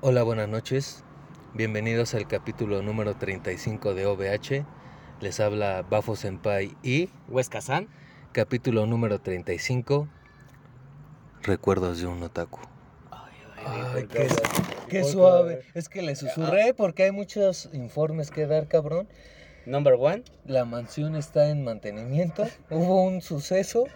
Hola, buenas noches. Bienvenidos al capítulo número 35 de OVH. Les habla Bafo Senpai y Huesca-san. capítulo número 35. Recuerdos de un otaku. Ay, qué, qué suave. Es que le susurré porque hay muchos informes que dar, cabrón. Number one. La mansión está en mantenimiento. Hubo un suceso.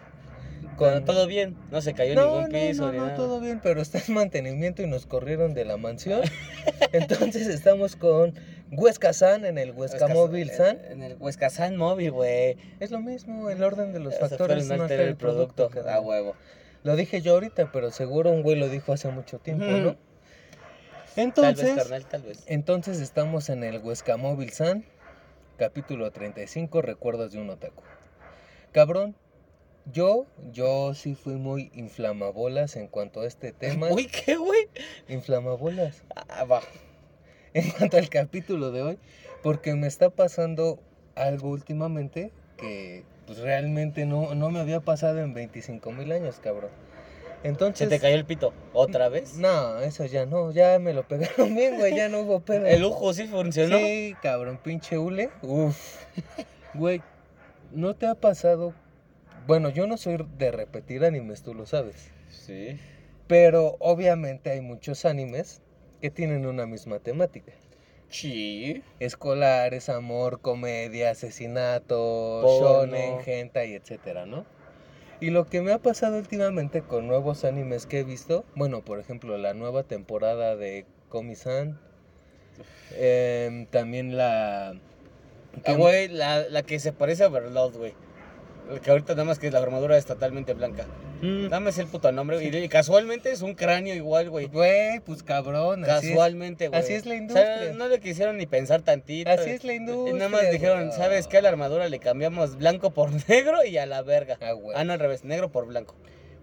Con... todo bien, no se cayó No, ningún piso no, ni no, nada. todo bien, pero está en mantenimiento y nos corrieron de la mansión. Entonces estamos con Huesca San en el Huesca Huesca- Móvil San. En el Huesca-san móvil, güey. Es lo mismo, el orden de los factores no altera el producto. A cabrón. huevo. Lo dije yo ahorita, pero seguro un güey lo dijo hace mucho tiempo. ¿no? Tal vez, Entonces, carnal, tal vez. entonces estamos en el Huesca Móvil San, capítulo 35, Recuerdos de un otaku. Cabrón, yo, yo sí fui muy inflamabolas en cuanto a este tema. Uy, ¿qué, güey? Inflamabolas. Ah, va. en cuanto al capítulo de hoy, porque me está pasando algo últimamente que pues realmente no, no me había pasado en 25 mil años, cabrón. ¿Se Entonces... te cayó el pito? ¿Otra vez? No, eso ya no, ya me lo pegaron bien, güey, ya no hubo pedo. ¿El lujo sí funcionó? Sí, cabrón, pinche hule. Uf. Güey, ¿no te ha pasado? Bueno, yo no soy de repetir animes, tú lo sabes. Sí. Pero obviamente hay muchos animes que tienen una misma temática. Sí. escolares, amor, comedia, asesinato, Porno. shonen, hentai, etcétera, ¿no? Y lo que me ha pasado últimamente con nuevos animes que he visto, bueno, por ejemplo, la nueva temporada de Komi-san, em, también la... Ah, güey, la, la que se parece a Overlord, güey. Que ahorita nada más que la armadura es totalmente blanca. Mm, Dame el puto nombre, güey. Y casualmente es un cráneo igual, güey. Güey, pues cabrón, así Casualmente, güey. así es la O sea, industria. no le quisieron ni pensar tantito. así es la Y industria. nada más dijeron, güey. ¿sabes qué? A la armadura le cambiamos blanco por negro y a la verga. Ah, güey. Ah, no, al revés, negro por blanco.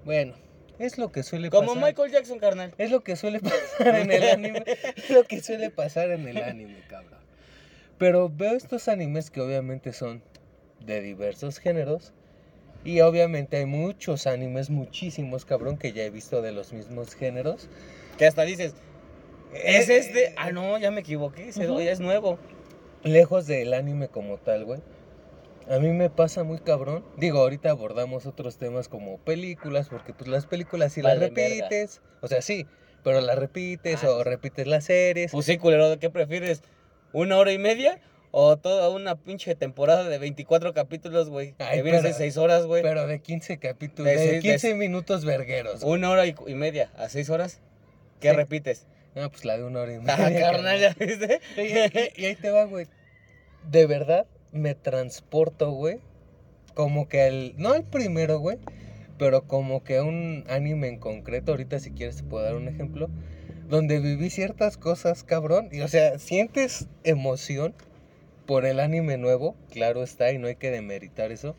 Bueno, es lo que suele Como pasar. Michael Jackson, carnal. Es lo que suele pasar en el anime. es lo que suele pasar en el anime, cabrón. Pero veo estos animes que obviamente son de diversos géneros. Y obviamente hay muchos animes, muchísimos, cabrón, que ya he visto de los mismos géneros. Que hasta dices, ¿es Eh, este? Ah, no, ya me equivoqué. ese Ujú. ya es nuevo. Lejos del anime como tal, güey. A mí me pasa muy cabrón. Digo, ahorita abordamos otros temas como películas, porque pues las películas si las Valen verga. repites, o sea, sí, pero las repites Ah, o repites las series. Pues sí, culero, ¿qué prefieres? ¿Una hora y media? ¿O toda una pinche temporada de 24 capítulos, güey? Que vienes pero- de 6 horas, güey. Pero de 15 capítulos, De de, seis- de 15 minutos vergueros. güey. Una hora y, y media a 6 horas. ¿Qué Sí. repites? No, pues la de una hora y Ah, media. carnal, ¿ya viste? Y, y- y ahí te va, güey. De verdad, me transporto, güey. Como que el. No el primero, güey. Pero como que un anime en concreto. Ahorita, si quieres, te puedo dar un ejemplo. Donde viví ciertas cosas, cabrón. Y o sea, sientes emoción por el anime nuevo. Claro está, y no hay que demeritar eso.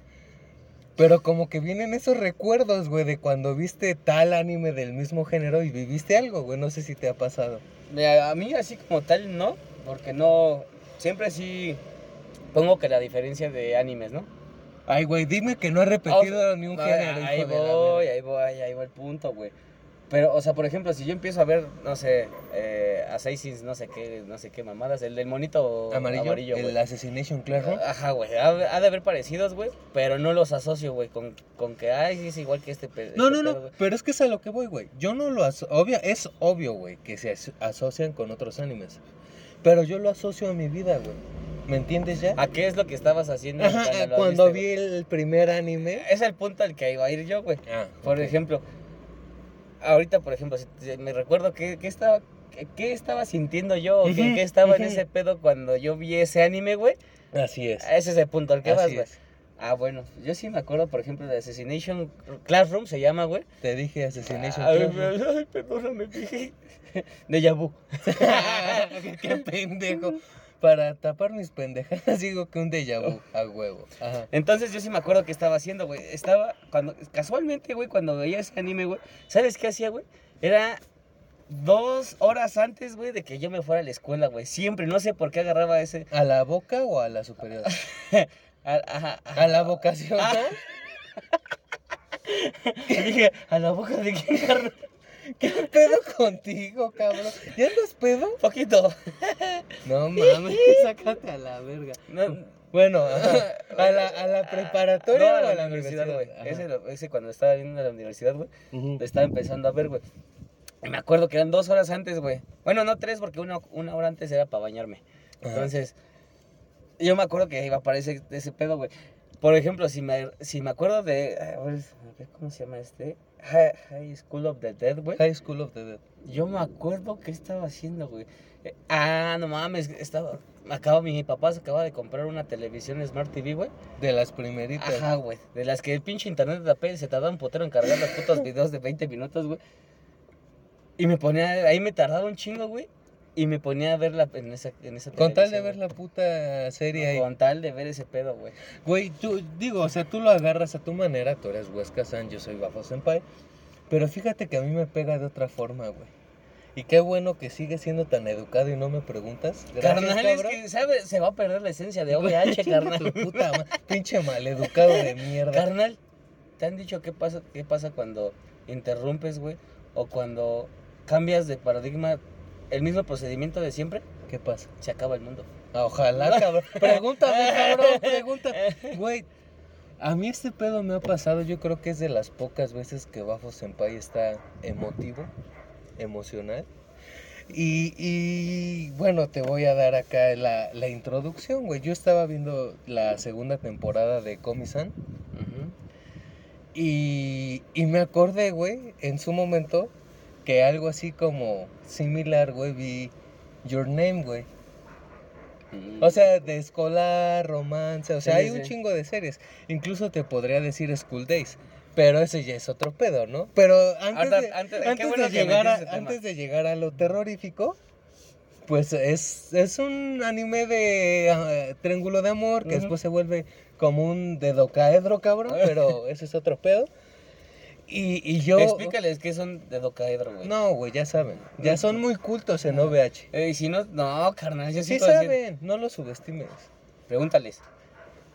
Pero como que vienen esos recuerdos, güey, de cuando viste tal anime del mismo género y viviste algo, güey. No sé si te ha pasado. A mí así como tal no, porque no, siempre sí pongo que la diferencia de animes, ¿no? Ay, güey, dime que no has repetido ni un Ah, género, ahí voy, ahí voy, ahí va el punto, güey. Pero, o sea, por ejemplo, si yo empiezo a ver, no sé, eh, Assassins, no sé qué, no sé qué mamadas, el del monito Amarillo, güey. el Assassination Classroom. Ajá, güey, ha, ha de haber parecidos, güey, pero no los asocio, güey, con, con que, ay, es igual que este No, este no, pedo, no, güey. pero es que es a lo que voy, güey. Yo no lo asocio, obvia, es obvio, güey, que se as- asocian con otros animes. Pero yo lo asocio a mi vida, güey. ¿Me entiendes ya? ¿A qué es lo que estabas haciendo Ajá, cuando viste, vi el primer anime. Es el punto al que iba a ir yo, güey. Ah, Por ejemplo, ahorita, por ejemplo, me recuerdo qué, qué estaba, qué, qué estaba sintiendo yo, o qué, Ujú, qué estaba en ese pedo cuando yo vi ese anime, güey. Así es. Ese es el punto al que vas, güey. Ah, bueno, yo sí me acuerdo, por ejemplo, de Assassination Classroom, se llama, güey. Te dije Assassination Ay, Classroom. ay, perdóname, dije. De vu. Qué pendejo. Para tapar mis pendejadas digo que un déjà vu a huevo. Ajá. Entonces yo sí me acuerdo que estaba haciendo, güey. Estaba, cuando, casualmente, güey, cuando veía ese anime, güey, ¿sabes qué hacía, güey? Era dos horas antes, güey, de que yo me fuera a la escuela, güey. Siempre, no sé por qué agarraba ese. ¿A la boca o a la superior? A, ajá. A la vocación, Ah. ¿no? Y dije, a la boca de quién, carnal? ¿Qué pedo contigo, cabrón? ¿Ya andas pedo? Poquito. No mames, sácate a la verga. No, Bueno, ajá, a la, a la preparatoria no, o a la universidad, güey. Ese, ese cuando estaba yendo a la universidad, güey, lo estaba empezando a ver, güey. Me acuerdo que eran dos horas antes, güey. Bueno, no tres, porque una, una hora antes era para bañarme. Ajá. Entonces, yo me acuerdo que iba a aparecer ese pedo, güey. Por ejemplo, si me, si me acuerdo de. A ver, ¿cómo se llama este? High, High School of the Dead, güey. High School of the Dead. Yo me acuerdo qué estaba haciendo, güey. Eh, ah, no mames, estaba. Acaba, mi papá se acaba de comprar una televisión Smart TV, güey. De las primeritas. Ajá, güey. De las que el pinche internet de AP se tardaba un putero en cargar los putos videos de 20 minutos, güey. Y me ponía, ahí me tardaba un chingo, güey. Y me ponía a verla en esa, en esa Con tal de ver la puta serie ahí. Con tal de ver ese pedo, güey. Güey, tú, digo, o sea, tú lo agarras a tu manera, tú eres Huesca San, yo soy Bafo Senpai, pero fíjate que a mí me pega de otra forma, güey. Y qué bueno que sigues siendo tan educado y no me preguntas. Gracias, carnal, es que, ¿sabes? Se va a perder la esencia de OVH, carnal. puta ma- pinche maleducado de mierda. Carnal, ¿te han dicho qué pasa, qué pasa cuando interrumpes, güey? O cuando cambias de paradigma, el mismo procedimiento de siempre, ¿Qué pasa? se acaba el mundo. Ah, Ojalá, cabrón. Pregúntame, cabrón, pregunta. Güey, a mí este pedo me ha pasado, yo creo que es de las pocas veces que Bafo Senpai está emotivo, emocional. Y, y, bueno, te voy a dar acá la, la introducción, güey. Yo estaba viendo la segunda temporada de Komi-san y, y me acordé, güey, en su momento, que algo así como similar, güey, vi Your Name, güey. Mm. O sea, de escolar, romance, o sea, Sí, hay sí, un chingo de series. Incluso te podría decir School Days. Pero ese ya es otro pedo, ¿no? Pero antes, de, antes- qué antes bueno de que llegar a, antes de llegar a lo terrorífico, pues es, es un anime de ah, triángulo de amor que después se vuelve como un dedocaedro, cabrón, pero ese es otro pedo. Y, y yo... Explícales qué son de docaedro, güey. No, güey, ya saben. Ya son muy cultos en OVH. Eh, y si no, no, carnal, yo Sí sí saben, no lo subestimes. Pregúntales.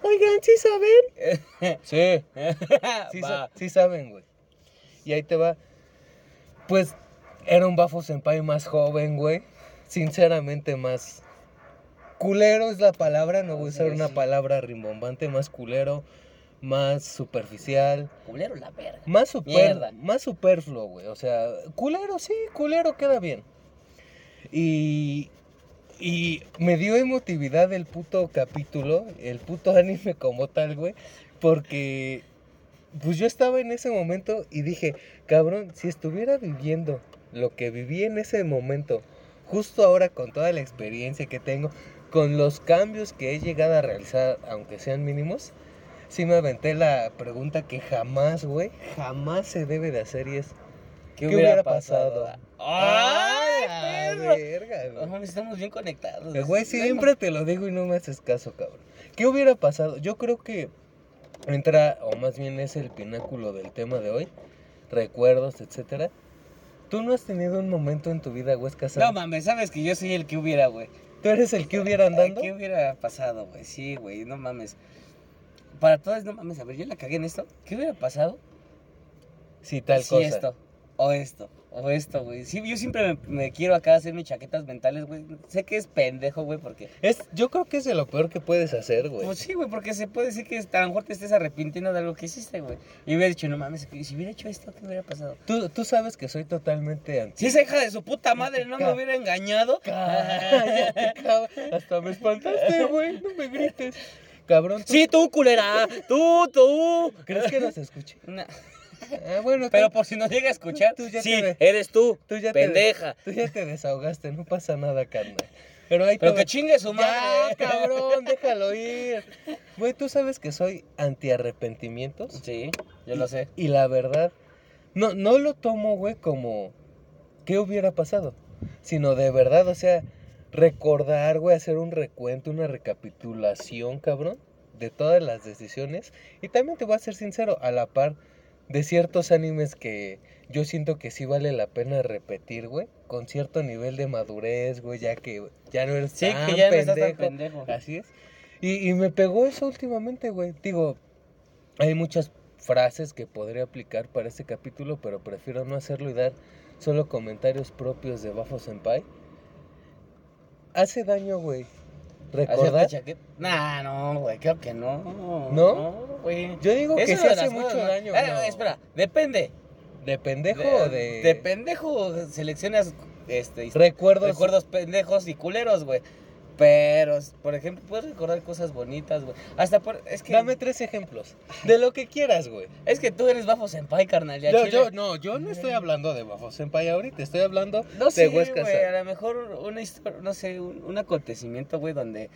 Oigan, ¿sí saben? Sí, sí, sa- sí saben, güey. Y ahí te va. Pues era un Bafo Senpai más joven, güey. Sinceramente más culero es la palabra, no voy a usar una palabra rimbombante, más culero, más superficial, Culero la verga. más super, más superfluo, güey. O sea, culero, sí, culero queda bien. Y y me dio emotividad el puto capítulo, el puto anime como tal, güey, porque pues yo estaba en ese momento y dije, cabrón, si estuviera viviendo lo que viví en ese momento, justo ahora con toda la experiencia que tengo, con los cambios que he llegado a realizar, aunque sean mínimos, sí me aventé la pregunta que jamás, güey, jamás se debe de hacer y es, ¿Qué, ¿Qué hubiera, pasado? pasado? ¡Ay, ¡Ay, perro! verga, No güey! estamos bien conectados. Eh, Güey, siempre te lo digo y no me haces caso, cabrón. ¿Qué hubiera pasado? Yo creo que entra, o más bien es el pináculo del tema de hoy, recuerdos, etcétera. ¿Tú no has tenido un momento en tu vida, Huesca San? No mames, sabes que yo soy el que hubiera, güey. ¿Tú eres el que hubiera andando? ¿Qué hubiera pasado, güey? Sí, güey, no mames. Para todas, no mames, a ver, yo la cagué en esto. ¿Qué hubiera pasado Sí, tal si cosa. esto, o esto, o esto, güey? Sí, yo siempre me, me quiero acá hacer mis chaquetas mentales, güey. Sé que es pendejo, güey, porque... Es, yo creo que es de lo peor que puedes hacer, güey. Pues sí, güey, porque se puede decir que a lo mejor te estés arrepintiendo de algo que hiciste, güey. Y hubiera dicho, no mames, si hubiera hecho esto, ¿qué hubiera pasado? Tú, tú sabes que soy totalmente anti. Si esa hija de su puta madre no me hubiera engañado... Cállate. Hasta me espantaste, güey. No me grites. Cabrón, ¿tú Sí, tú, culera. Tú, tú. crees que nos escuche? No, Ah, bueno, pero tú- por si no llega a escuchar, Tú ya sí, te- eres tú, tú ya te- pendeja. Tú ya te desahogaste, no pasa nada, carnal. Pero ahí Pero te que chingue su Ya, madre. cabrón, déjalo ir. Güey, tú sabes que soy anti-arrepentimientos. Sí, yo lo sé. Y la verdad, no, no lo tomo, güey, como qué hubiera pasado. Sino de verdad, o sea, recordar, güey, hacer un recuento, una recapitulación, cabrón, de todas las decisiones. Y también te voy a ser sincero, a la par de ciertos animes que yo siento que sí vale la pena repetir, güey, con cierto nivel de madurez, güey, ya que ya no eres Sí, tan que ya no estás tan pendejo. pendejo. Así es. Y, y me pegó eso últimamente, güey. Digo, hay muchas frases que podría aplicar para este capítulo, pero prefiero no hacerlo y dar solo comentarios propios de Bafo Senpai. Hace daño, güey. ¿Recordar? Nah, no, güey, creo que no. ¿No? güey. Yo digo que sí de hace mucho cosas, ¿no? daño. Eh, no. espera, depende. ¿De pendejo o de.? De pendejo seleccionas este, Recuerdos. recuerdos pendejos y culeros, güey. Pero, por ejemplo, puedes recordar cosas bonitas, güey. Hasta por. Es que. Dame tres ejemplos. De lo que quieras, güey. Es que tú eres bafo senpai, carnal. ya Yo, no, yo no estoy hablando de Bafo Senpai ahorita, estoy hablando No de sé, Huesca güey, a lo mejor una historia, no sé, un, un acontecimiento, güey, donde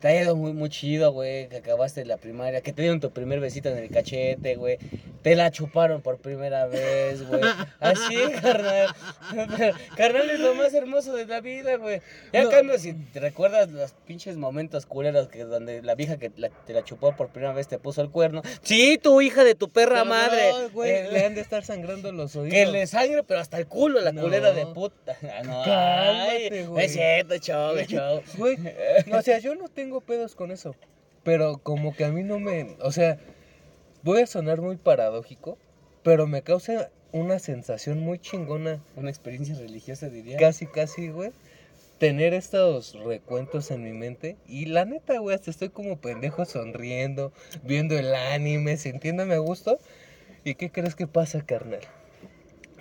te ha ido muy, muy chido, güey, que acabaste la primaria, que te dieron tu primer besito en el cachete, güey, te la chuparon por primera vez, güey, así, carnal, carnal es lo más hermoso de la vida, güey, ya No. cambio si te recuerdas los pinches momentos culeros que donde la vieja que la- te la chupó por primera vez te puso el cuerno, sí, tu hija de tu perra madre, güey, eh, le han de estar sangrando los oídos. que le sangre, pero hasta el culo, la No. culera de puta. No, Cálmate, ay, güey. Es cierto, chavo, chavo. Güey, no, o sea, yo no tengo pedos con eso. Pero como que a mí no me. O sea, voy a sonar muy paradójico, pero me causa una sensación muy chingona, Una experiencia religiosa, diría. casi, casi, güey. Tener estos recuentos en mi mente. Y la neta, güey, hasta estoy como pendejo sonriendo, viendo el anime, sintiéndome a gusto. ¿Y qué crees que pasa, carnal?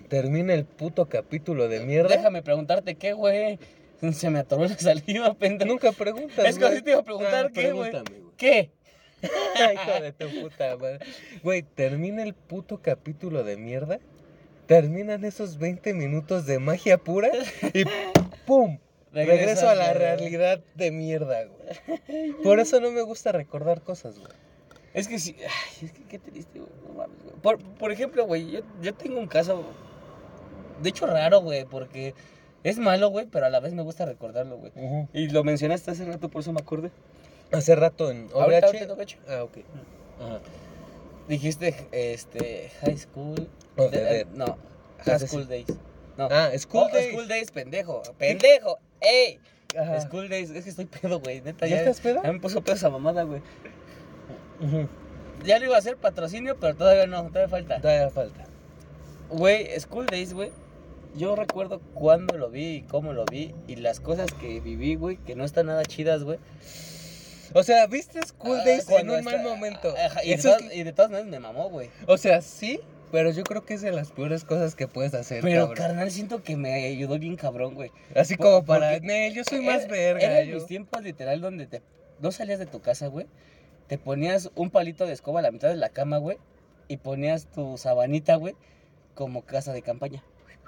Termina el puto capítulo de mierda. Déjame preguntarte qué, güey. Se me atoró la saliva, pendejo. Nunca preguntas. Es que así te iba a preguntar, ¿qué, güey? ¿Qué? Hijo de tu puta madre. Güey, termina el puto capítulo de mierda. Terminan esos 20 minutos de magia pura y ¡pum! Regreso a la realidad de mierda, güey. Por eso no me gusta recordar cosas, güey. Es que sí. Ay, es que qué triste, güey. No mames, güey. Por, por ejemplo, güey, yo, yo tengo un caso. De hecho, raro, güey, porque es malo, güey, pero a la vez me gusta recordarlo, güey. Y lo mencionaste hace rato, por eso me acordé. Hace rato en OVH. ahorita en OVH. Ah, ok. Ajá. Dijiste, este, high school. O de- de- no, high school days. No. Ah, School Oh, Days. School days, pendejo. Pendejo. ¡Ey! Ajá. School days. Es que estoy pedo, güey. Neta, ¿Ya ya. estás pedo? Ya me puso pedo esa mamada, güey. Ya lo iba a hacer patrocinio, pero todavía no. Todavía falta. Todavía falta. Güey, School days, güey. Yo recuerdo cuándo lo vi y cómo lo vi. Y las cosas que viví, güey, que no están nada chidas, güey. O sea, ¿viste School Ah, Days en un está- mal momento? Ajá, y, de Eso todas, y de todas maneras me mamó, güey. O sea, sí, pero yo creo que es de las peores cosas que puedes hacer, Pero, cabrón. carnal, siento que me ayudó bien cabrón, güey. Así por- como para, "Nel, yo soy más Era- verga. Era en yo". mis tiempos literal donde te no salías de tu casa, güey. Te ponías un palito de escoba a la mitad de la cama, güey. Y ponías tu sabanita, güey, como casa de campaña.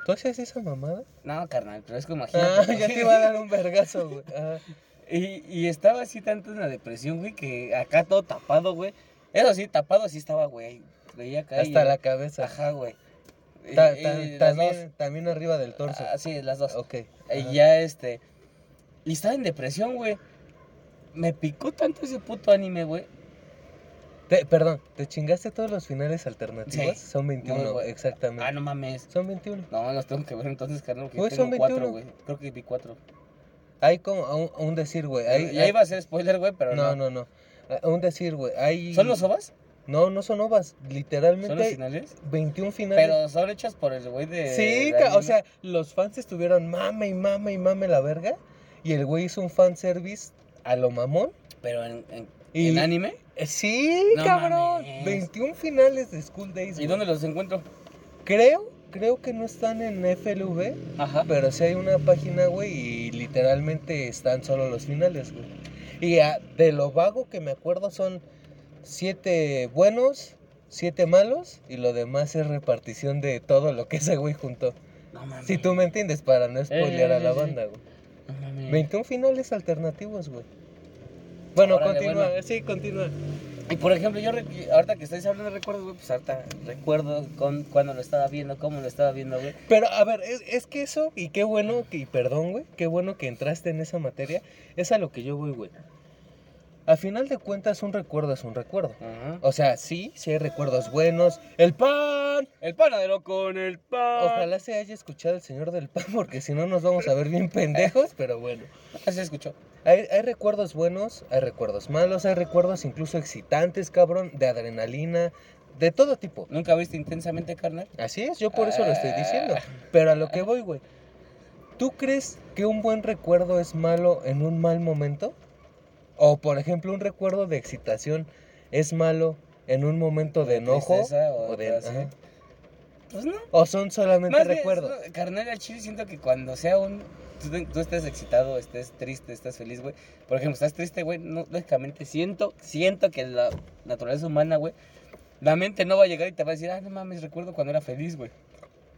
¿Tú hacías esa mamada? No, carnal, pero es como Ah, imagínate. ya te iba a dar un vergazo, güey. Ah, y, y estaba así tanto en la depresión, güey, que acá todo tapado, güey. Eso sí, tapado sí estaba, güey. Veía acá y- hasta la cabeza. Ajá, güey. Ta- ta- también, también arriba del torso. Ah, sí, las dos. ok. Y ya este. Y estaba en depresión, güey. Me picó tanto ese puto anime, güey. Te- perdón, ¿te chingaste todos los finales alternativos? Sí. Son 21, Muy bueno. exactamente. Ah, no mames. Son 21. No, los tengo que ver entonces, carnal. Porque Güey, tengo son cuatro, 21. güey. Creo que vi cuatro. Hay como un, un decir, güey. hay- ya hay- iba a ser spoiler, güey, pero no. No, no, no. Un decir, güey. Hay... ¿Son los ovas? No, no son ovas. Literalmente ¿Son los finales? 21 finales. Pero son hechas por el güey de. Sí, de o sea, los fans estuvieron mame y mame y mame la verga. Y el güey hizo un fanservice a lo mamón. Pero en, en, Y- en anime. Sí, No cabrón. mames. 21 finales de School Days. ¿Y güey. dónde los encuentro? Creo, creo que no están en FLV. Ajá. Pero sí hay una página, güey, y literalmente están solo los finales, güey. Y ah, de lo vago que me acuerdo son siete buenos, siete malos, y lo demás es repartición de todo lo que ese güey juntó. No mames. Si tú me entiendes, para no spoilear Eh, a la sí, sí. banda, güey. No mames. 21 finales alternativos, güey. Bueno, Órale, continúa, bueno. sí, continúa. Y por ejemplo, yo ahorita que estáis hablando de recuerdos, güey, pues ahorita recuerdo con, cuando lo estaba viendo, cómo lo estaba viendo, güey. Pero, a ver, es, es que eso, y qué bueno, que, y perdón, güey, qué bueno que entraste en esa materia, es a lo que yo voy, güey. A final de cuentas, un recuerdo es un recuerdo. Ajá. O sea, sí, sí hay recuerdos buenos. ¡El pan! El panadero con el pan. Ojalá se haya escuchado el señor del pan, porque si no nos vamos a ver bien pendejos, pero bueno. Así se escuchó. Hay, hay recuerdos buenos, hay recuerdos malos, hay recuerdos incluso excitantes, cabrón, de adrenalina, de todo tipo. ¿Nunca viste intensamente, carnal? Así es, yo por eso lo estoy diciendo. Ah. Pero a lo que voy, güey. ¿Tú crees que un buen recuerdo es malo en un mal momento? O, por ejemplo, un recuerdo de excitación es malo en un momento de, enojo. tristeza o o, de, ajá. Pues no. o son solamente Más bien, recuerdos. no, carnal, al chile siento que cuando sea un... Tú, tú estés excitado, estés triste, estás feliz, güey. Por ejemplo, estás triste, güey. No, lógicamente siento, siento que la naturaleza humana, güey. La mente no va a llegar y te va a decir, ah, no mames, recuerdo cuando era feliz, güey.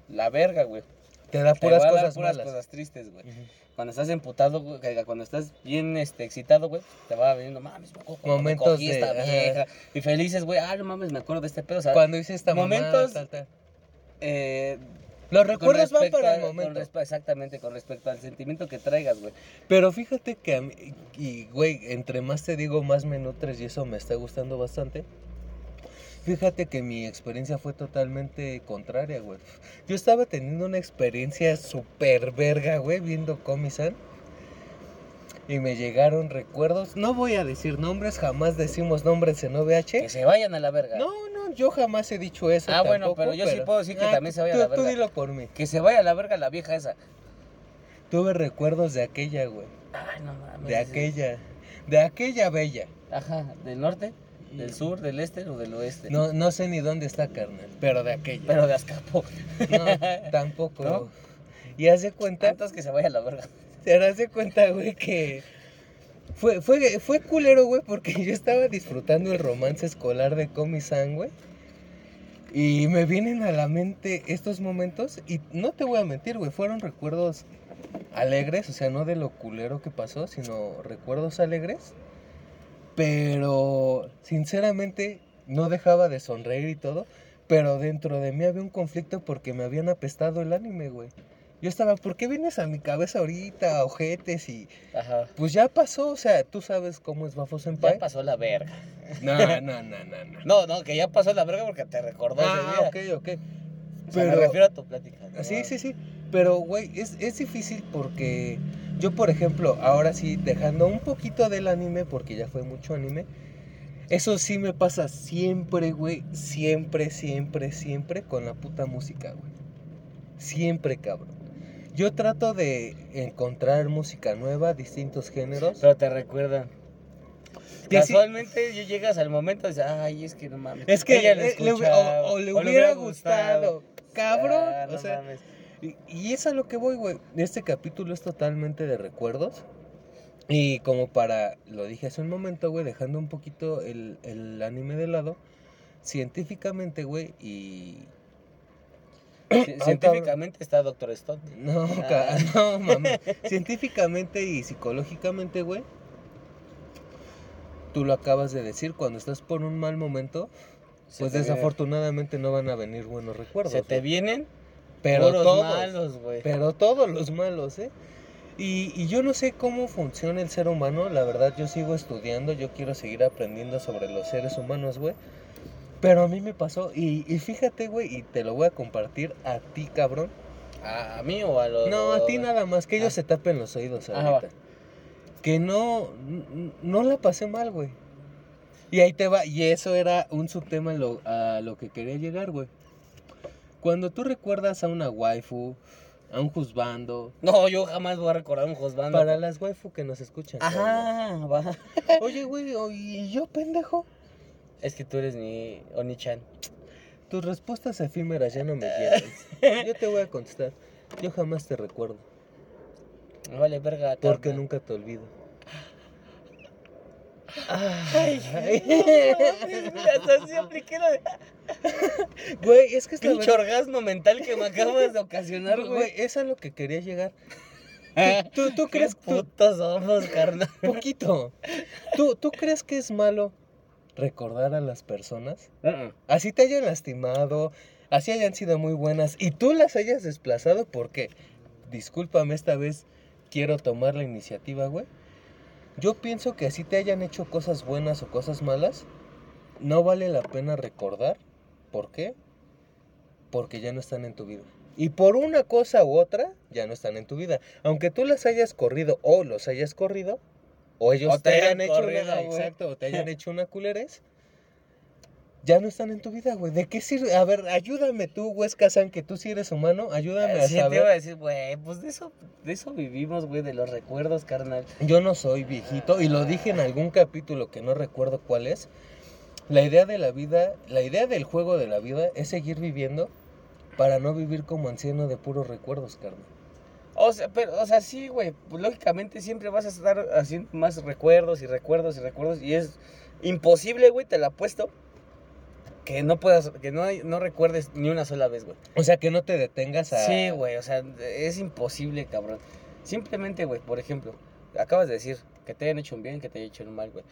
La verga, güey. Te da Te puras va a dar cosas puras malas. cosas tristes, güey. Cuando estás emputado, güey, cuando estás bien este, excitado, güey, te va veniendo, mames, me acuerdo cuando me Momentos cogí de- esta vieja. Y felices, güey, ah, no mames, me acuerdo de este pedo, o sea, Cuando hice esta momentos- momentos, tal, tal. eh, Los recuerdos van para el momento. exactamente, con respecto al sentimiento que traigas, güey. Pero fíjate que a mí, y güey, entre más te digo, más me nutres y eso me está gustando bastante. Fíjate que mi experiencia fue totalmente contraria, güey. Yo estaba teniendo una experiencia súper verga, güey, viendo Comisan. Y me llegaron recuerdos. No voy a decir nombres, jamás decimos nombres en Que OVH. se vayan a la verga. No, no, yo jamás he dicho eso. Ah, bueno, pero yo sí puedo decir que también se vaya a tú- la Tú verga. dilo por mí. Que se vaya a la verga la vieja esa. Tuve recuerdos de aquella, güey. Ay, no mames. De aquella. De aquella bella. Ajá, ¿del norte? ¿Del sur? ¿Del este o del oeste? No, no sé ni dónde está, carnal, pero de aquella. Pero de Azcapo. No, tampoco. ¿No? Y haz de cuenta, Tantos que se vaya a la verga. te das de cuenta, güey, que fue, fue, fue culero, güey, porque yo estaba disfrutando el romance escolar de Comi-san, güey. Y me vienen a la mente estos momentos, y no te voy a mentir, güey, fueron recuerdos alegres, o sea, no de lo culero que pasó, sino recuerdos alegres. Pero, sinceramente, no dejaba de sonreír y todo. Pero dentro de mí había un conflicto porque me habían apestado el anime, güey. Yo estaba, ¿por qué vienes a mi cabeza ahorita, ojetes? Y Ajá. pues ya pasó, o sea, tú sabes cómo es Bafo Senpai. Ya pasó la verga. No, no, no, no, no. No, no, que ya pasó la verga porque te recordó Ah, ese día. ok, ok. O sea, me Pero- refiero a tu plática. ¿no? Sí, sí, sí. Pero, güey, es, es difícil porque yo, por ejemplo, ahora sí, dejando un poquito del anime, porque ya fue mucho anime, eso sí me pasa siempre, güey, siempre, siempre, siempre con la puta música, güey. Siempre, cabrón. Yo trato de encontrar música nueva, distintos géneros. Pero te recuerdan. Sí- Casualmente yo llegas al momento y dices, ay, es que no mames. Es que Ella lo le o, o le hubiera gustado, cabrón. Ah, o no sea, mames. Y, y es a lo que voy, güey. Este capítulo es totalmente de recuerdos. Y como para, lo dije hace un momento, güey, dejando un poquito el, el anime de lado, científicamente, güey, y... Ah, Científicamente está Doctor Stone. No, Ah. no, mames. Científicamente y psicológicamente, güey, tú lo acabas de decir, cuando estás por un mal momento, Se pues viene- desafortunadamente no van a venir buenos recuerdos. Se te vienen pero puros todos. malos, güey. Pero todos los malos, ¿eh? Y, y yo no sé cómo funciona el ser humano, la verdad yo sigo estudiando, yo quiero seguir aprendiendo sobre los seres humanos, güey. Pero a mí me pasó, y, y fíjate, güey, y te lo voy a compartir a ti, cabrón. ¿A, a mí o a los.? No, a ti nada más, que ellos Ah. se tapen los oídos Ah, ahorita. Que no, no la pasé mal, güey. Y ahí te va, y eso era un subtema lo, a lo que quería llegar, güey. Cuando tú recuerdas a una waifu, a un juzbando, No, yo jamás voy a recordar un husband. para las waifu que nos escuchan. Ajá, va. Oye, güey, o- ¿y yo, pendejo? Es que tú eres mi Oni-chan. Tus respuestas efímeras ya no me llenan. Yo te voy a contestar. Yo jamás te recuerdo, vale verga. porque nunca te olvido. Ay, no, mames, hasta sí apliqué lo de. Güey, es que esta Pinche orgasmo mental que me acabas de ocasionar, Güey, güey. es a lo que quería llegar. ¿Tú, tú, tú ¿Qué crees putos somos, carnal? poquito? ¿Tú, ¿Tú crees que es malo recordar a las personas? Así te hayan lastimado, así hayan sido muy buenas y tú las hayas desplazado porque, discúlpame esta vez, quiero tomar la iniciativa, güey. Yo pienso que así te hayan hecho cosas buenas o cosas malas, no vale la pena recordar. ¿Por qué? Porque ya no están en tu vida. Y por una cosa u otra, ya no están en tu vida. Aunque tú las hayas corrido o los hayas corrido, o ellos O te te, hayan hayan hecho una, exacto, o te hayan hecho una culerez, ya no están en tu vida, güey. ¿De qué sirve? A ver, ayúdame tú, Huesca San, que tú sí eres humano. Ayúdame a Sí, te iba a saber. decir, güey, pues de eso, de eso vivimos, güey, de los recuerdos, carnal. Yo no soy viejito y lo dije en algún capítulo que no recuerdo cuál es. La idea de la vida, la idea del juego de la vida es seguir viviendo para no vivir como anciano de puros recuerdos, carnal. O sea, pero, o sea, sí, güey, pues lógicamente siempre vas a estar haciendo más recuerdos y recuerdos y recuerdos y es imposible, güey, te lo apuesto, que no puedas, que no, hay- no recuerdes ni una sola vez, güey. O sea, que no te detengas a... Sí, güey, o sea, es imposible, cabrón. Simplemente, güey, por ejemplo, acabas de decir que te hayan hecho un bien, que te hayan hecho un mal, güey.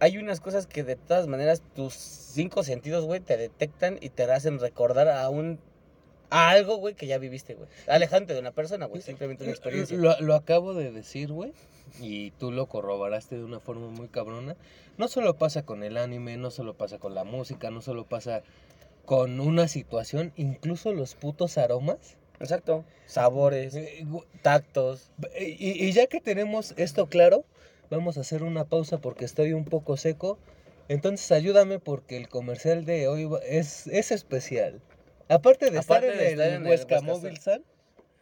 Hay unas cosas que de todas maneras tus cinco sentidos, güey, te detectan y te hacen recordar a un... A algo, güey, que ya viviste, güey. Alejante de una persona, güey. Simplemente una experiencia. Lo, lo acabo de decir, güey, y tú lo corroboraste de una forma muy cabrona. No solo pasa con el anime, no solo pasa con la música, no solo pasa con una situación, incluso los putos aromas. Exacto. Sabores, Eh, tactos. Y, y ya que tenemos esto claro, vamos a hacer una pausa porque estoy un poco seco. Entonces ayúdame porque el comercial de hoy es, es especial. Aparte de Aparte estar en de el el Huesca Móvil San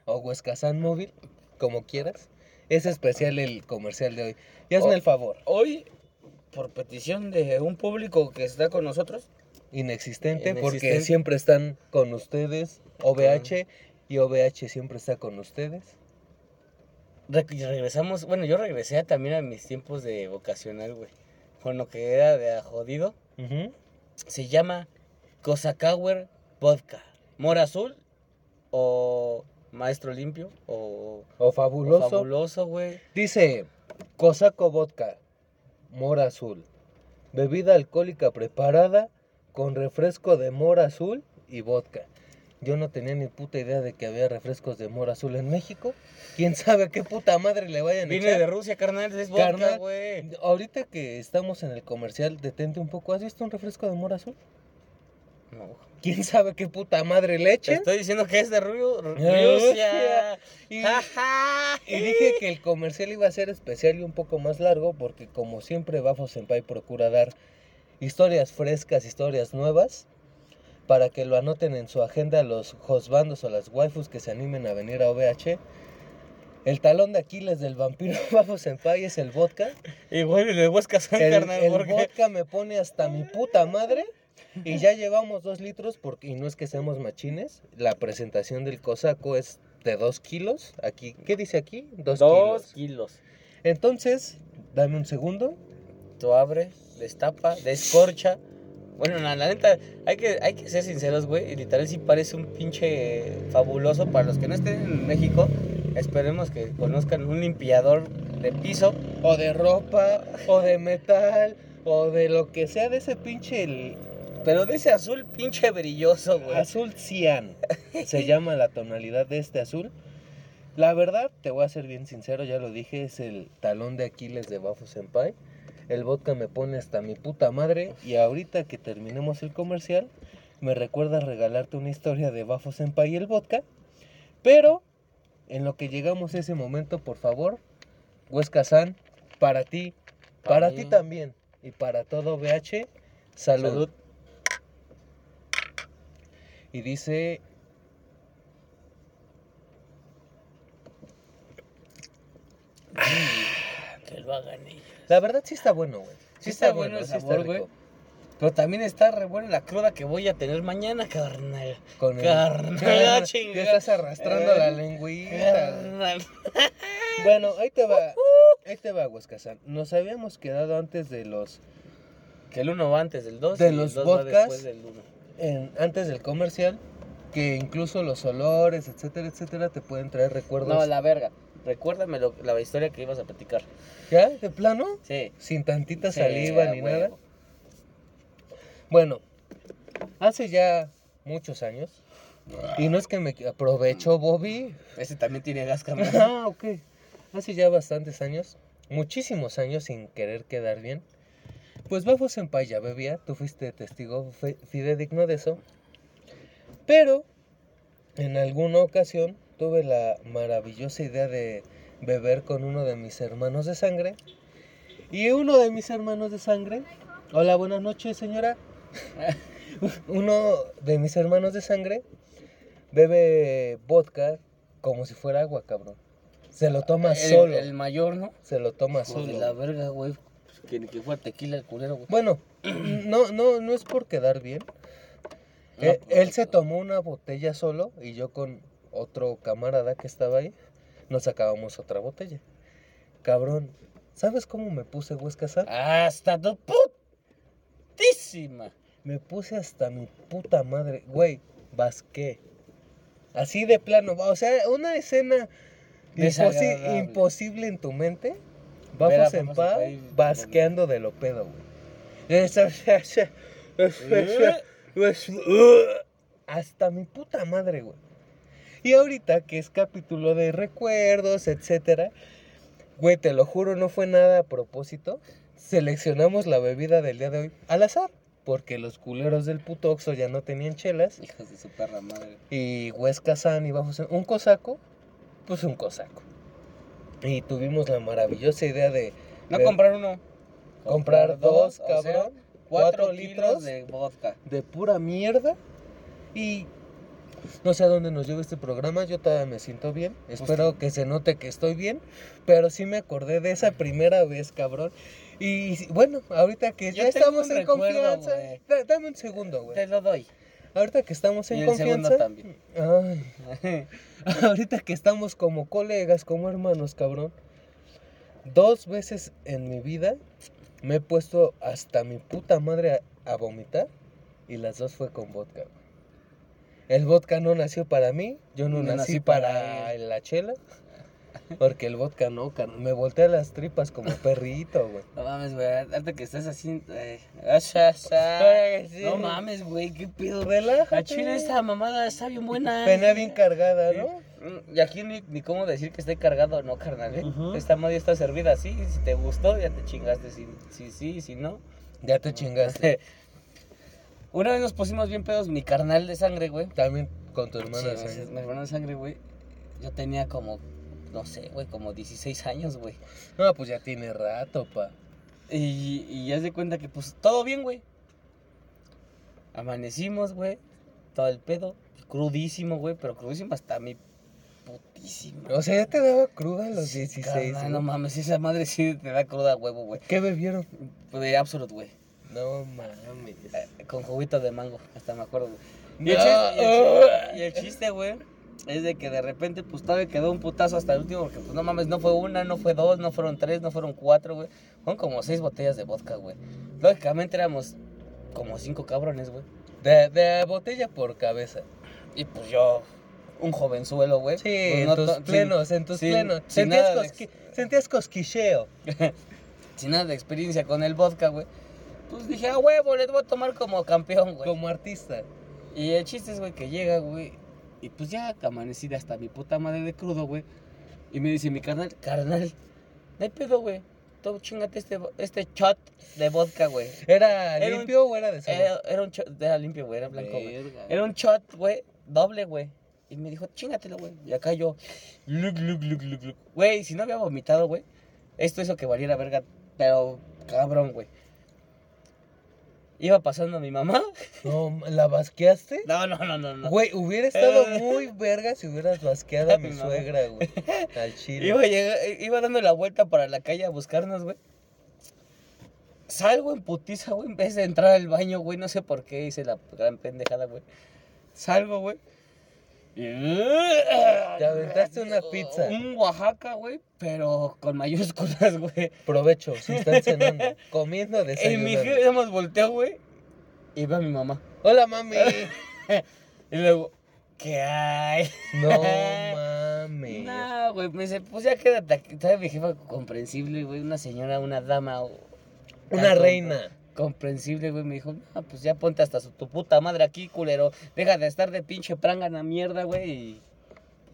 o Huesca San Móvil, como quieras, es especial el comercial de hoy. Y hazme Oh. el favor, Hoy, por petición de un público que está con nosotros, inexistente, porque siempre están con ustedes, OVH, y OVH siempre está con ustedes. Re- regresamos, bueno, yo regresé también a mis tiempos de vocacional, güey. Con lo que era de a jodido. Se llama Cosacauer Vodka. Mora azul o maestro limpio o, O o fabuloso. fabuloso, güey. Dice, Cosaco Vodka, mora azul, bebida alcohólica preparada con refresco de mora azul y vodka. Yo no tenía ni puta idea de que había refrescos de mora azul en México. ¿Quién sabe qué puta madre le vayan a Viene echar? de Rusia, carnal, es vodka, güey. Ahorita que estamos en el comercial, detente un poco. ¿Has visto un refresco de mora azul? No. ¿Quién sabe qué puta madre le Te echen? estoy diciendo que es de Ru- Rusia. Rusia. Y-. Y dije que el comercial iba a ser especial y un poco más largo porque como siempre Bafo Senpai procura dar historias frescas, historias nuevas para que lo anoten en su agenda los hosbandos o las waifus que se animen a venir a OVH. El talón de Aquiles del vampiro Bafo Senpai es el vodka. Igual el de Huesca San, El, carnal, el porque... vodka me pone hasta mi puta madre. Y ya llevamos dos litros porque, y no es que seamos machines. La presentación del cosaco es de dos kilos. Aquí, ¿qué dice aquí? Dos, Dos kilos. kilos. Entonces, dame un segundo. Tú abre, destapa, descorcha. Bueno, la, la neta, hay que, hay que ser sinceros, güey. Literal sí parece un pinche fabuloso. Para los que no estén en México, esperemos que conozcan un limpiador de piso. O de ropa, o de metal, o de lo que sea de ese pinche el Pero de ese azul pinche brilloso, güey. azul cian. Se llama la tonalidad de este azul. La verdad, te voy a ser bien sincero, ya lo dije, es el talón de Aquiles de Bafo Senpai. El vodka me pone hasta mi puta madre y ahorita que terminemos el comercial, me recuerda regalarte una historia de Bafo Senpai y el vodka. Pero, en lo que llegamos a ese momento, por favor, Huesca San, para ti, para ti También. y para todo VH, salud. Salud. Y dice, Que lo hagan ellos. la verdad sí está bueno, güey. Sí está bueno el sabor, güey. Pero también está re buena la cruda que voy a tener mañana, carnal. Con el- Carnal, Ya chinga. estás arrastrando la lengüita. Carnal. Bueno, ahí te va. Ahí te va, Huescazán. Nos habíamos quedado antes de los. Que el uno va antes del 2 De y los el 2 va después del 1. En- antes del comercial. Que incluso los olores, etcétera, etcétera, te pueden traer recuerdos. No, la verga. Recuérdame lo- la historia que ibas a platicar. ¿Ya? ¿De plano? Sí. Sin tantita saliva ni huevo. nada. Bueno, hace ya muchos años. Y no es que me aprovechó Bobby. Ese también tiene gas, carnal. Ah, ok. Hace ya bastantes años, muchísimos años sin querer quedar bien. Pues Bafo Senpai ya bebía, tú fuiste testigo fidedigno de eso. Pero en alguna ocasión tuve la maravillosa idea de beber con uno de mis hermanos de sangre. Y uno de mis hermanos de sangre, hola, buenas noches señora. Uno de mis hermanos de sangre bebe vodka como si fuera agua, cabrón. Se lo toma El- solo. El, mayor, ¿no? Se lo toma Hijo de solo. la verga, güey. Que, que fue tequila el culero, güey. Bueno, no, no, no es por quedar bien. No, Eh, pues, él se tomó una botella solo y yo con otro camarada que estaba ahí nos sacábamos otra botella. Cabrón, ¿sabes cómo me puse Huescasar? Hasta tu putísima. Me puse hasta mi puta madre. Güey, basqué. Así de plano. O sea, una escena imposible en tu mente. Vamos en paz, basqueando de lo pedo, güey. Esa- Hasta mi puta madre, güey. Y ahorita que es capítulo de recuerdos, etcétera, güey, te lo juro, no fue nada a propósito. Seleccionamos la bebida del día de hoy al azar, porque los culeros del puto Oxxo ya no tenían chelas Hijos de su perra madre. y Huesca San a hacer un cosaco, pues un cosaco. Y tuvimos la maravillosa idea de No comprar uno. comprar dos, o sea, cabrón, cuatro cuatro litros de vodka. de pura mierda. Y no sé a dónde nos lleva este programa, yo todavía me siento bien. Espero que se note que estoy bien, pero sí me acordé de esa primera vez, cabrón. Y bueno, ahorita que Yo ya estamos en recuerdo, confianza, dame un segundo, güey. Te lo doy. Ahorita que estamos en Y el segundo confianza, también. ay, ahorita que estamos como colegas, como hermanos, cabrón. Dos veces en mi vida me he puesto hasta mi puta madre a, a vomitar y las dos fue con vodka. güey. El vodka no nació para mí, yo no, No nací, nací para, para la chela. Porque el vodka no, carnal, me voltea las tripas como perrito, güey. No mames, güey. Ahorita que estás así. eh, asha, asha. Sí. No mames, güey. ¿Qué pedo? Relájate. A Chile esta mamada está bien buena. Pena bien cargada, ¿no? Mm, Y aquí ni, ni cómo decir que esté cargado o no, carnal. ¿eh? Esta madre está servida así. Si te gustó, ya te chingaste. Si si, sí, si no. Ya te chingaste. Una vez nos pusimos bien pedos, mi carnal de sangre, güey. También con tu Sí, hermana. mi- ¿sí? mi hermano de sangre, güey. Yo tenía como, no sé, güey, como 16 años, güey. No, pues ya tiene rato, pa. Y, y ya se cuenta que, pues, todo bien, güey. Amanecimos, güey. Todo el pedo. Crudísimo, güey. Pero crudísimo hasta mi putísima. O sea, ya te daba cruda a los Sí, 16. carnal, güey. no mames, esa madre sí te da cruda huevo, güey. ¿Qué bebieron? De Absolute, güey. No mames. Eh, Con juguito de mango, hasta me acuerdo, güey. No. y el chiste, güey, es de que de repente, pues todavía quedó un putazo hasta el último, porque pues no mames, no fue una, no fue dos, no fueron tres, no fueron cuatro, güey. Fueron como seis botellas de vodka, güey. Lógicamente éramos como cinco cabrones, güey. De, de botella por cabeza. Y pues yo, un jovenzuelo, güey. Sí, pues, en no tus sin- plenos, en tus sin- plenos. Sentías, cosquilleo. Sin nada de experiencia con el vodka, güey. Pues dije, a huevo, les voy a tomar como campeón, güey. Como artista. Y el chiste es, güey, que llega, güey. Y pues ya amanecida hasta mi puta madre de crudo, güey. Y me dice mi carnal, carnal, no hay pedo, güey. Tú chingate este, este shot de vodka, güey. ¿Era, Era un- limpio o era de sabor? Era, era un shot, era limpio, güey, era blanco, güey. Era un shot, güey, doble, güey. Y me dijo, chingatelo, güey. Y acá yo, look, look, look, look, look. Güey, si no había vomitado, güey, esto hizo que valiera verga, pero cabrón, güey. Iba pasando mi mamá. No, ¿La basqueaste? No, no, no, no, no. Güey, hubiera estado muy verga si hubieras basqueado a mi suegra, güey. Al chile. Iba, iba dando la vuelta para la calle a buscarnos, güey. Salgo en putiza, güey, en vez de entrar al baño, güey. No sé por qué hice la gran pendejada, güey. Salgo, güey. Te aventaste una pizza. Un Oaxaca, güey, pero con mayúsculas, güey. Provecho, si están cenando. Comiendo, Y mi desayunando. jefe nada más volteó, güey. Y ve a mi mamá. Hola, mami. Y luego, ¿qué hay? No mames. No, güey, me dice, pues ya quédate aquí. ¿Sabes? Mi jefa comprensible, güey, una señora, una dama. Una reina. Comprensible, güey, me dijo, no, pues ya ponte hasta su, tu puta madre aquí, culero. Deja de estar de pinche prangana mierda, güey. Y,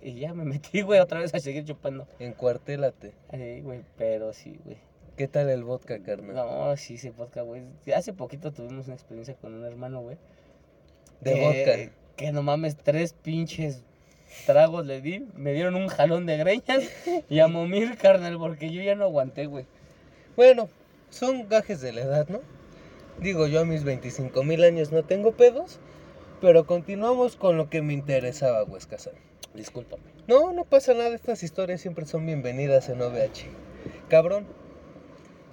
y ya me metí, güey, otra vez a seguir chupando. Encuartélate. Ay, güey, pero sí, güey. ¿Qué tal el vodka, carnal? No, sí, ese vodka, güey. Hace poquito tuvimos una experiencia con un hermano, güey. De que- vodka. Que no mames, tres pinches tragos le di. Me dieron un jalón de greñas y a momir, carnal, porque yo ya no aguanté, güey. Bueno, son gajes de la edad, ¿no? Digo, yo a mis 25 mil años no tengo pedos, pero continuamos con lo que me interesaba, Huesca San. Discúlpame. No, no pasa nada, estas historias siempre son bienvenidas en OVH. Cabrón,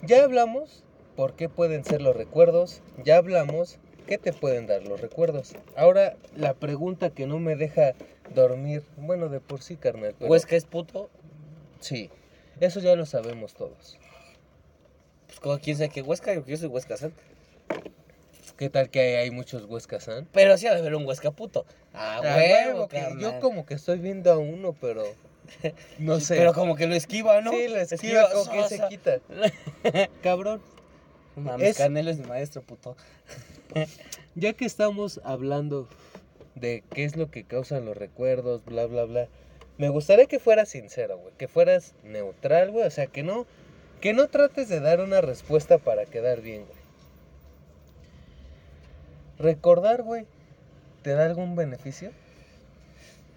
ya hablamos por qué pueden ser los recuerdos, ya hablamos qué te pueden dar los recuerdos. Ahora, la pregunta que no me deja dormir, bueno, de por sí, carnal. pero- Huesca es puto. Sí, eso ya lo sabemos todos. Pues como quién sabe que Huesca, yo soy Huesca San. ¿Qué tal que hay, muchos Huescas, ah? Pero sí ha de haber un Huesca puto. Ah, huevo, huevo, carnal. yo como que estoy viendo a uno, pero no sé. Pero como que lo esquiva, ¿no? Sí, la esquiva, como que se quita. Cabrón, Mames, Es- Canelo es mi maestro, puto. ya que estamos hablando de qué es lo que causan los recuerdos, bla, bla, bla, me gustaría que fueras sincero, güey, que fueras neutral, güey, o sea, que no, que no trates de dar una respuesta para quedar bien, güey. Recordar, güey, ¿te da algún beneficio?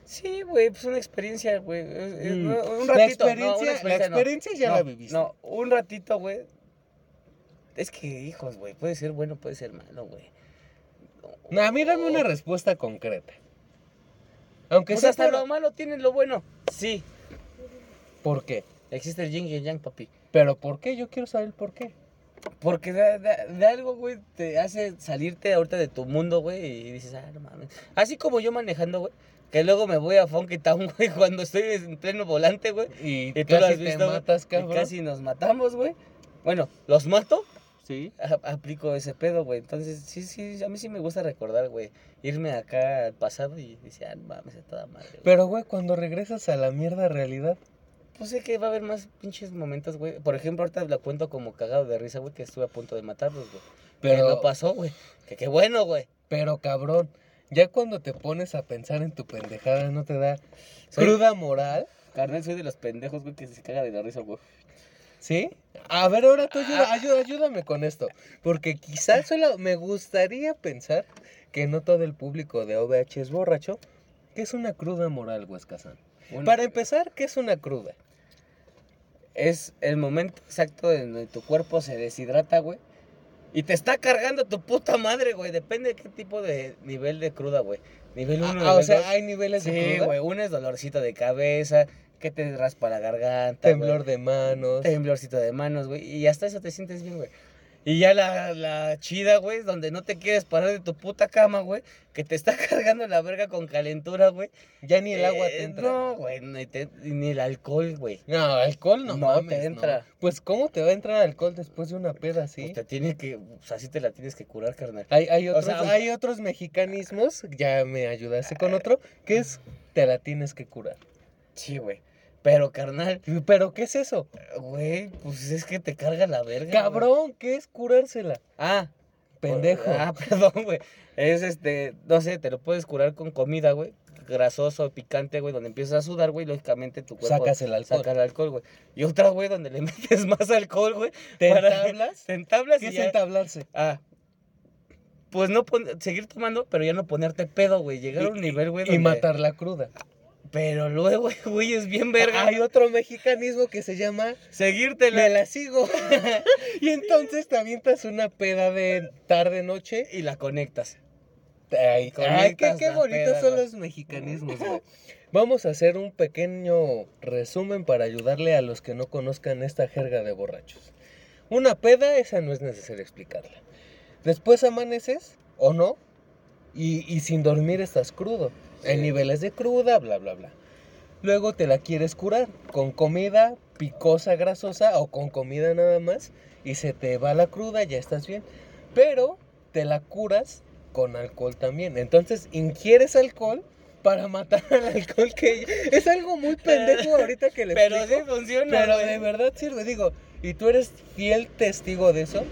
Sí, güey, pues una experiencia, güey. es- es- Mm. Un La ratito. no, experiencia- una la no. experiencia ya No, la viviste. No, un ratito, güey. Es que, hijos, güey, puede ser bueno, puede ser malo, güey. No, a mí dame una respuesta concreta. Aunque Pues sea hasta lo malo tiene lo bueno. Sí, ¿Por qué? existe el yin y el yang, papi. Pero ¿por qué? Yo quiero saber el por qué. Porque de, de- de algo, güey, te hace salirte ahorita de tu mundo, güey, y dices, ah, no mames. Así como yo manejando, güey, que luego me voy a Funky Town, güey, cuando estoy en pleno volante, güey. Y, Y tú lo has te visto, matas, y cabrón. casi nos matamos, güey. Bueno, los mato, Sí. a- aplico ese pedo, güey. Entonces, sí, sí, a mí sí me gusta recordar, güey. Irme acá al pasado y decir, ah, no mames, a toda madre. güey". Pero, güey, cuando regresas a la mierda realidad, Pues sé que va a haber más pinches momentos, güey. Por ejemplo, ahorita la cuento como cagado de risa, güey, que estuve a punto de matarlos, güey. Pero no pasó, güey. Que qué bueno, güey. pero cabrón, ya cuando te pones a pensar en tu pendejada, ¿no te da Soy- cruda moral? Carnal, soy de los pendejos, güey, que se caga de la risa, güey. ¿Sí? A ver, ahora tú ayuda, ayuda- ayúdame con esto. Porque quizás solo me gustaría pensar que no todo el público de OVH es borracho. ¿Qué es una cruda moral, Huescazán? Un- Para empezar, ¿qué es una cruda? Es el momento exacto en donde tu cuerpo se deshidrata, güey. Y te está cargando tu puta madre, güey. Depende de qué tipo de nivel de cruda, güey. Nivel 1, Ah, o sea, hay niveles de Sí, cruda. güey. Uno es dolorcito de cabeza, que te raspa la garganta. Temblor güey. de manos. Temblorcito de manos, güey. Y hasta eso te sientes bien, güey. Y ya la, la chida, güey, donde no te quieres parar de tu puta cama, güey. Que te está cargando la verga con calentura, güey. Ya ni el agua te Eh, entra. No, güey, ni, te- ni el alcohol, güey. No, alcohol no, No mames, te no. entra. Pues, ¿cómo te va a entrar alcohol después de una peda así? Pues te tiene que, pues así te la tienes que curar, carnal. Hay, hay, O otros, sea, hay otros mexicanismos, ya me ayudaste con otro, que es te la tienes que curar. Sí, güey. Pero, carnal, ¿Pero qué es eso? güey, pues es que te carga la verga. Cabrón, ¿qué es curársela? Ah. Pendejo. Ah, perdón, güey. Es este, no sé, te lo puedes curar con comida, güey. Grasoso, picante, güey, donde empiezas a sudar, güey, lógicamente tu cuerpo Sacas el alcohol. saca el alcohol, güey. Y otra, güey, donde le metes más alcohol, güey. ¿Te entablas? Te entablas ¿Qué y es ya- entablarse? Ah. Pues no pon- seguir tomando, pero ya no ponerte pedo, güey. Llegar a un nivel, güey. Y matar la cruda. Pero luego, güey, es bien verga. Hay otro mexicanismo que se llama Seguirte me la sigo. y entonces te avientas una peda de tarde noche. y la conectas. Ay, qué, bonitos son los mexicanismos, güey. Vamos a hacer un pequeño resumen para ayudarle a los que no conozcan esta jerga de borrachos. Una peda, esa no es necesario explicarla. Después amaneces, o no, y, y sin dormir estás crudo. En Sí. niveles de cruda, bla, bla, bla. Luego te la quieres curar con comida picosa, grasosa o con comida nada más. Y se te va la cruda, ya estás bien. Pero te la curas con alcohol también. Entonces ingieres alcohol para matar al alcohol que es algo muy pendejo ahorita que le Pero sí explico, funciona. pero de verdad sirve, digo, y tú eres fiel testigo de eso.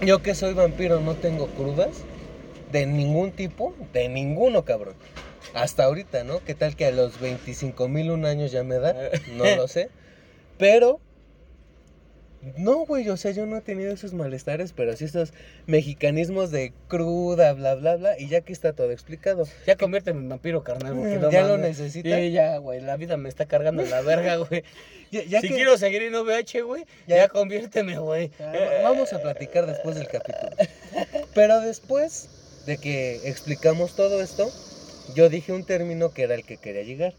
Yo que soy vampiro no tengo crudas de ningún tipo, de ninguno, cabrón. Hasta ahorita, ¿no? ¿Qué tal que a los 25 mil un años ya me da? No lo sé. Pero No, güey, o sea, yo no he tenido esos malestares, pero sí estos mexicanismos de cruda, bla, bla, bla, y ya que está todo explicado. Ya conviérteme en vampiro, carnal, porque no ¿Ya lo? Sí, ya, güey, la vida me está cargando la verga, güey. Ya, ya si que- quiero seguir en OVH, güey, Ya. ya. conviérteme, güey. Ah, va- Vamos a platicar después del capítulo. Pero después de que explicamos todo esto, yo dije un término que era el que quería llegar.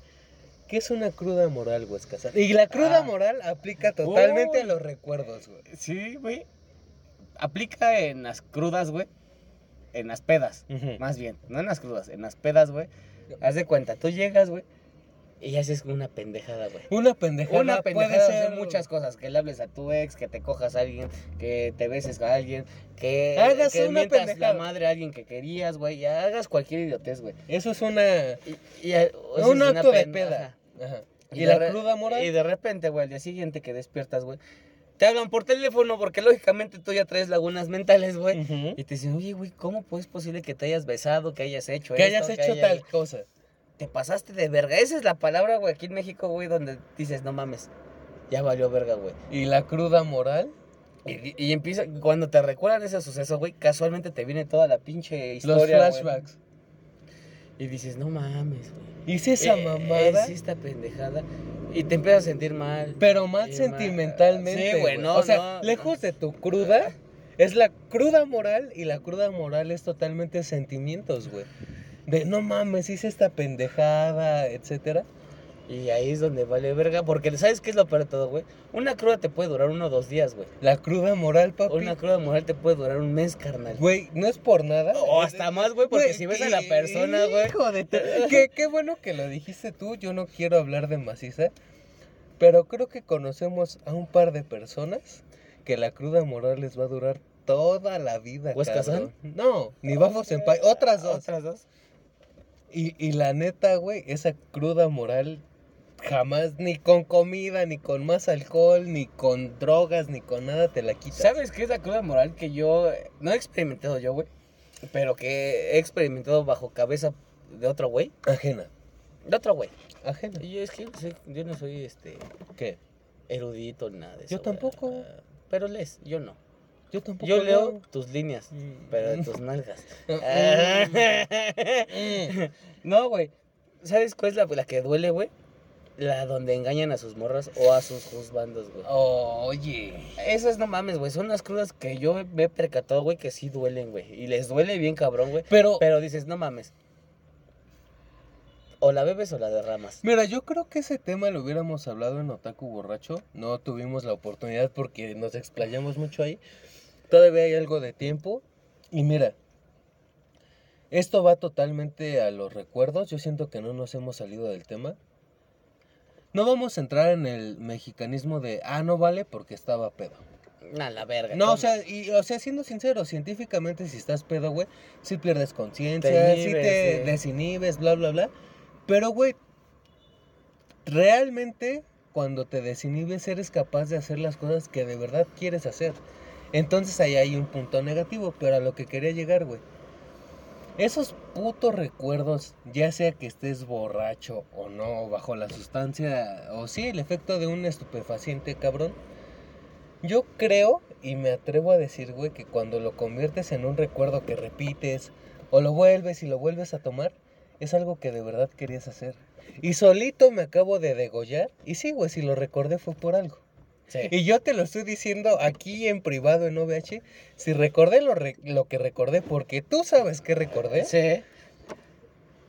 ¿Qué es una cruda moral, güey? Casar? Y la cruda Ah. moral aplica totalmente a los recuerdos, güey. Sí, güey. Aplica en las crudas, güey. En las pedas, más bien. No en las crudas, en las pedas, güey. Haz de cuenta, tú llegas, güey, y haces una pendejada, güey. Una pendejada, Una pendejada puede ser muchas cosas. Que le hables a tu ex, que te cojas a alguien, que te beses a alguien, que, Hagas que una mientas pendejada. la madre a alguien que querías, güey. Y hagas cualquier idiotez, güey. Eso es una Y, y, o sea, un es una acto de peda. Ajá. Y, la re- cruda moral. Y de repente, güey, al día siguiente que despiertas, güey, te hablan por teléfono porque lógicamente tú ya traes lagunas mentales, güey. Y te dicen, oye, güey, ¿cómo pues, es posible que te hayas besado, que hayas hecho Que esto, hayas hecho tal cosa. Te pasaste de verga. Esa es la palabra, güey, aquí en México, güey, donde dices, no mames, ya valió verga, güey. Y la cruda moral. Y, y empieza, cuando te recuerdan ese suceso, güey, casualmente te viene toda la pinche Los historia, güey. flashbacks. Y dices, no mames, güey. Hice esa Eh, mamada. Es esta pendejada. Y te empiezas a sentir mal. Pero más sentimentalmente. Sí, güey, no, O sea, no, lejos de tu cruda, es la cruda moral y la cruda moral es totalmente sentimientos, güey. De no mames, hice esta pendejada, etcétera. Y ahí es donde vale verga. Porque, ¿sabes qué es lo peor de todo, güey? Una cruda te puede durar uno o dos días, güey. La cruda moral, papi. Una cruda moral te puede durar un mes, carnal. Güey, no es por nada. O hasta más, güey, porque Güey, si ves a la persona, güey. Hijo de qué, qué bueno que lo dijiste tú. Yo no quiero hablar de maciza. Pero creo que conocemos a un par de personas que la cruda moral les va a durar toda la vida. ¿Huesca cabrón. No, ni Bafos en Otras dos. Otras dos. Y, y la neta, güey, esa cruda moral jamás, ni con comida, ni con más alcohol, ni con drogas, ni con nada te la quitas. ¿Sabes qué es la cruda moral que yo no he experimentado yo, güey? Pero que he experimentado bajo cabeza de otro güey. Ajena. De otro güey. Ajena. Y yo es que yo no soy, yo no soy este ¿Qué? erudito ni nada de eso. Yo tampoco. Pero lees, yo no. Yo tampoco. Yo leo leo. tus líneas, Mm. pero de tus nalgas. Mm. no, güey. ¿Sabes cuál es la, la que duele, güey? La donde engañan a sus morras o a sus juzbandos, güey. Oye. Esas no mames, güey. Son las crudas que yo me he percatado, güey, que sí duelen, güey. Y les duele bien cabrón, güey. Pero, Pero dices, no mames. O la bebes o la derramas. mira, yo creo que ese tema lo hubiéramos hablado en Otaku Borracho. No tuvimos la oportunidad porque nos explayamos mucho ahí. Todavía hay algo de tiempo. Y mira, esto va totalmente a los recuerdos. Yo siento que no nos hemos salido del tema. No vamos a entrar en el mexicanismo de, ah, no vale porque estaba pedo. A la verga. No, ¿cómo? o sea, y, o sea, siendo sincero, científicamente si estás pedo, güey, si pierdes conciencia, si te sí. desinhibes, bla, bla, bla. Pero, güey, realmente cuando te desinhibes eres capaz de hacer las cosas que de verdad quieres hacer. Entonces ahí hay un punto negativo, pero a lo que quería llegar, güey. Esos putos recuerdos, ya sea que estés borracho o no, bajo la sustancia, o sí, el efecto de un estupefaciente, cabrón. Yo creo y me atrevo a decir, güey, que cuando lo conviertes en un recuerdo que repites, o lo vuelves y lo vuelves a tomar, es algo que de verdad querías hacer. Y solito me acabo de degollar, y sí, güey, si lo recordé fue por algo. Sí. Y yo te lo estoy diciendo aquí en privado en OVH. Si recordé lo, re- lo que recordé, porque tú sabes que recordé, Sí.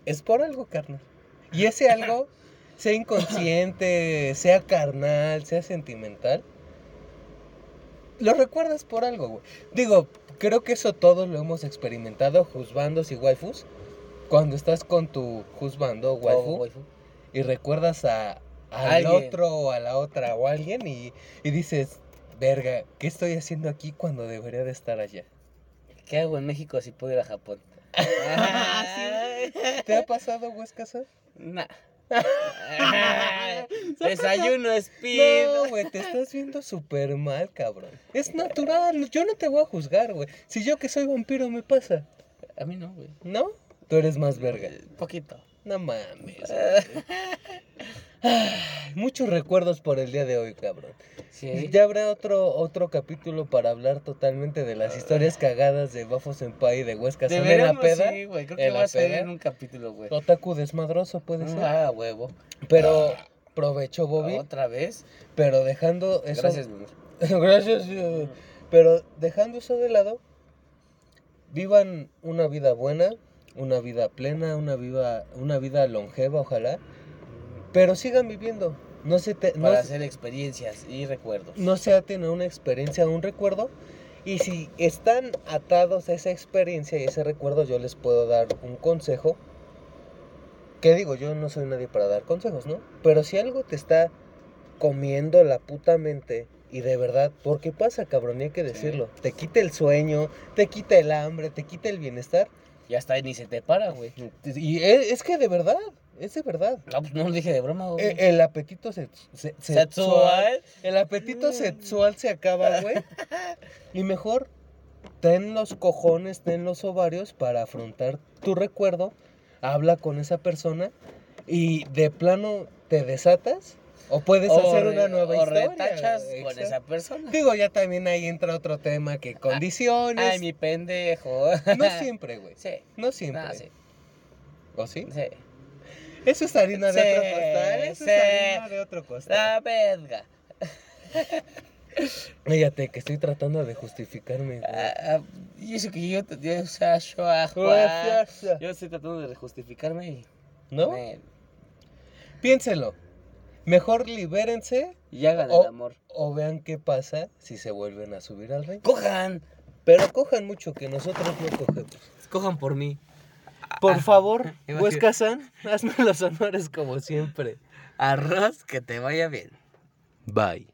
es por algo, carnal. Y ese algo, sea inconsciente, sea carnal, sea sentimental, lo recuerdas por algo, güey. Digo, creo que eso todos lo hemos experimentado, juzbandos y waifus. Cuando estás con tu juzbando o waifu Oh, waifu. y recuerdas a al Alguien. otro o a la otra o a alguien y, y dices, verga, ¿qué estoy haciendo aquí cuando debería de estar allá? ¿Qué hago en México si puedo ir a Japón? ¿Te ha pasado, Huescasa? Nah. Desayuno speed. No, güey, te estás viendo súper mal, cabrón. Es natural, yo no te voy a juzgar, güey. Si yo que soy vampiro me pasa, A mí no, güey. ¿no? Tú eres más verga. Poquito. No mames. Muchos recuerdos por el día de hoy, cabrón. Sí. Ya habrá otro otro capítulo para hablar totalmente de las historias cagadas de Bafo Senpai y de Huesca Son en la peda. sí, güey. Creo que va a ser un capítulo, güey. Otaku desmadroso puede ser. Ah, huevo. Pero provecho, Bobby. Otra vez. Pero dejando eso. Gracias, mi amor. Gracias. Pero dejando eso de lado, vivan una vida buena, una vida plena, una vida, una vida longeva, ojalá. Pero sigan viviendo. No se, te, no, Para se- hacer experiencias y recuerdos. no se aten a una experiencia, a un recuerdo. Y si están atados a esa experiencia y ese recuerdo, yo les puedo dar un consejo. Que digo, yo no soy nadie para dar consejos, ¿no? Pero si algo te está comiendo la puta mente y de verdad, porque pasa, cabrón, y hay que decirlo. Te quita el sueño, te quita el hambre, te quita el bienestar. Ya está, ni se te para, güey. Y es, es que de verdad, es de verdad. No, pues no lo dije de broma, güey. Eh, El apetito se- se- sexual. Sexual. El apetito sexual se acaba, güey. Y mejor, ten los cojones, ten los ovarios para afrontar tu recuerdo. Habla con esa persona y de plano te desatas o puedes hacer re- una nueva o historia. retachas güey, con exacto. esa persona. Digo, ya también ahí entra otro tema que condiciones. Ay, mi pendejo. No siempre, güey. Sí. No siempre. No, sí. ¿O sí? Sí. Eso es harina de Sí, otro costal. Eso sí. es harina de otro costal. La verga. Fíjate que estoy tratando de justificarme. Ah, ah, y eso que yo, yo, o sea, yo, ah, yo estoy tratando de justificarme y. ¿No? Piénselo. Mejor libérense y hagan O- el amor. o vean qué pasa si se vuelven a subir al rey. Cojan. Pero cojan mucho que nosotros no cogemos. Cojan por mí. Por favor, imagino. Huesca San, hazme los honores como siempre. Arroz, que te vaya bien. Bye.